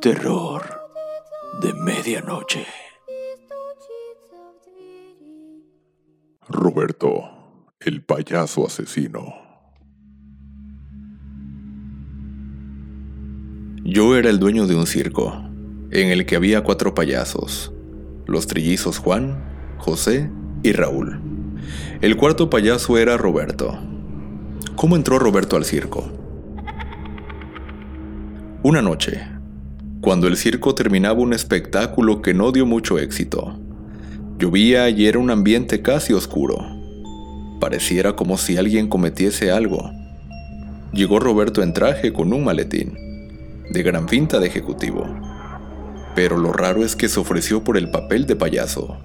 Terror de medianoche. Roberto, el payaso asesino. Yo era el dueño de un circo, en el que había cuatro payasos, los trillizos Juan, José y Raúl. El cuarto payaso era Roberto. ¿Cómo entró Roberto al circo? Una noche, cuando el circo terminaba un espectáculo que no dio mucho éxito. Llovía y era un ambiente casi oscuro. Pareciera como si alguien cometiese algo. Llegó Roberto en traje con un maletín, de gran pinta de ejecutivo. Pero lo raro es que se ofreció por el papel de payaso.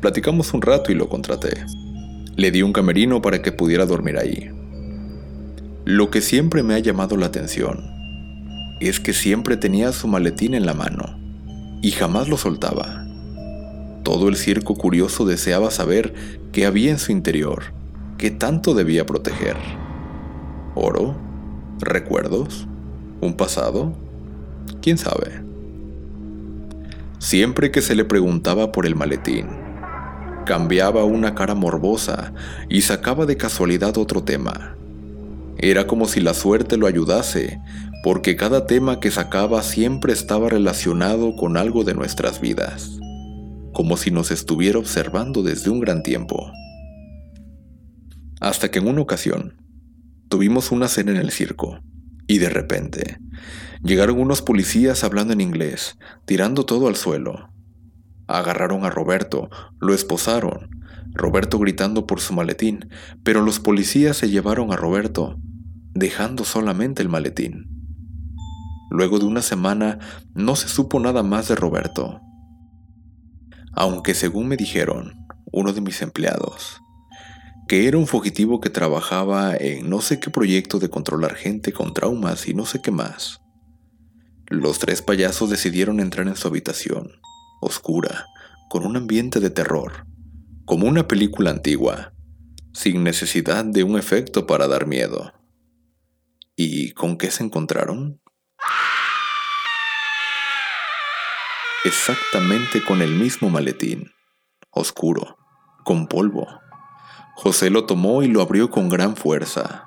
Platicamos un rato y lo contraté. Le di un camerino para que pudiera dormir ahí. Lo que siempre me ha llamado la atención es que siempre tenía su maletín en la mano y jamás lo soltaba. Todo el circo curioso deseaba saber qué había en su interior, qué tanto debía proteger. ¿Oro? ¿Recuerdos? ¿Un pasado? ¿Quién sabe? Siempre que se le preguntaba por el maletín, cambiaba una cara morbosa y sacaba de casualidad otro tema. Era como si la suerte lo ayudase porque cada tema que sacaba siempre estaba relacionado con algo de nuestras vidas, como si nos estuviera observando desde un gran tiempo. Hasta que en una ocasión tuvimos una cena en el circo, y de repente llegaron unos policías hablando en inglés, tirando todo al suelo. Agarraron a Roberto, lo esposaron, Roberto gritando por su maletín, pero los policías se llevaron a Roberto, dejando solamente el maletín. Luego de una semana no se supo nada más de Roberto. Aunque según me dijeron, uno de mis empleados, que era un fugitivo que trabajaba en no sé qué proyecto de controlar gente con traumas y no sé qué más. Los tres payasos decidieron entrar en su habitación, oscura, con un ambiente de terror, como una película antigua, sin necesidad de un efecto para dar miedo. ¿Y con qué se encontraron? exactamente con el mismo maletín, oscuro, con polvo. José lo tomó y lo abrió con gran fuerza,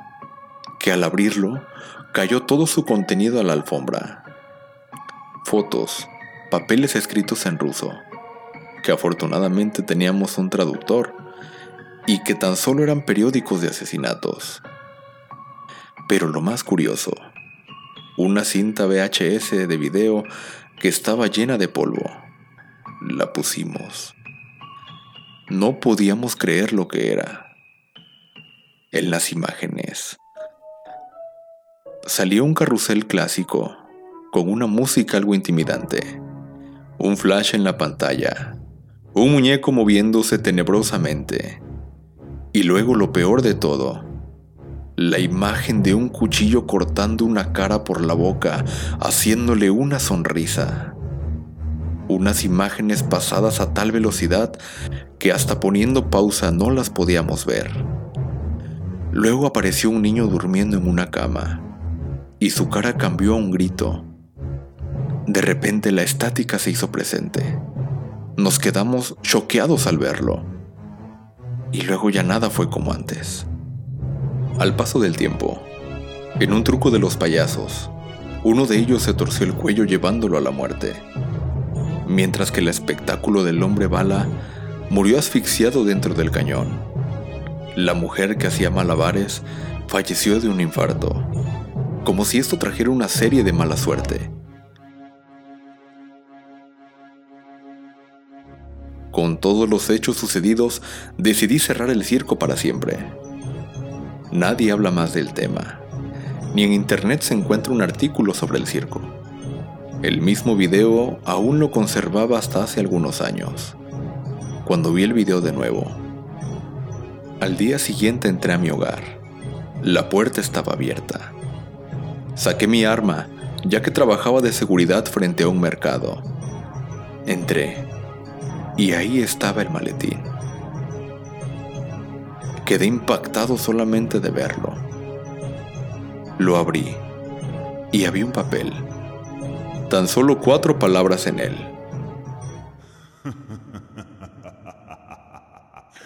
que al abrirlo cayó todo su contenido a la alfombra. Fotos, papeles escritos en ruso, que afortunadamente teníamos un traductor, y que tan solo eran periódicos de asesinatos. Pero lo más curioso, una cinta VHS de video que estaba llena de polvo. La pusimos. No podíamos creer lo que era. En las imágenes salió un carrusel clásico con una música algo intimidante, un flash en la pantalla, un muñeco moviéndose tenebrosamente y luego lo peor de todo, la imagen de un cuchillo cortando una cara por la boca, haciéndole una sonrisa. Unas imágenes pasadas a tal velocidad que hasta poniendo pausa no las podíamos ver. Luego apareció un niño durmiendo en una cama y su cara cambió a un grito. De repente la estática se hizo presente. Nos quedamos choqueados al verlo. Y luego ya nada fue como antes. Al paso del tiempo, en un truco de los payasos, uno de ellos se torció el cuello llevándolo a la muerte, mientras que el espectáculo del hombre bala murió asfixiado dentro del cañón. La mujer que hacía malabares falleció de un infarto, como si esto trajera una serie de mala suerte. Con todos los hechos sucedidos, decidí cerrar el circo para siempre. Nadie habla más del tema. Ni en internet se encuentra un artículo sobre el circo. El mismo video aún lo conservaba hasta hace algunos años. Cuando vi el video de nuevo, al día siguiente entré a mi hogar. La puerta estaba abierta. Saqué mi arma, ya que trabajaba de seguridad frente a un mercado. Entré, y ahí estaba el maletín. Quedé impactado solamente de verlo. Lo abrí y había un papel. Tan solo cuatro palabras en él.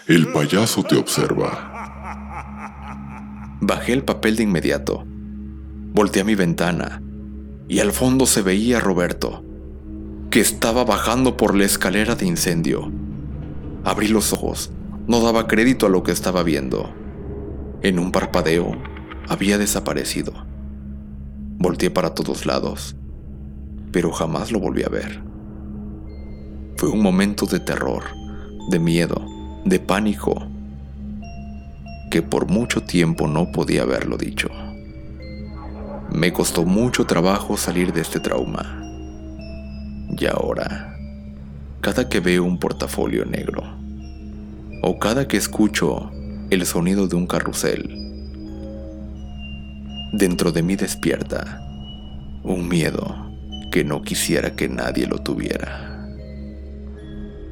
El payaso te observa. Bajé el papel de inmediato. Volteé a mi ventana y al fondo se veía a Roberto, que estaba bajando por la escalera de incendio. Abrí los ojos, no daba crédito a lo que estaba viendo. En un parpadeo, había desaparecido. Volteé para todos lados, pero jamás lo volví a ver. Fue un momento de terror, de miedo, de pánico, que por mucho tiempo no podía haberlo dicho. Me costó mucho trabajo salir de este trauma. Y ahora, cada que veo un portafolio negro, o cada que escucho el sonido de un carrusel, dentro de mí despierta un miedo que no quisiera que nadie lo tuviera.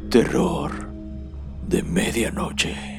Terror de medianoche.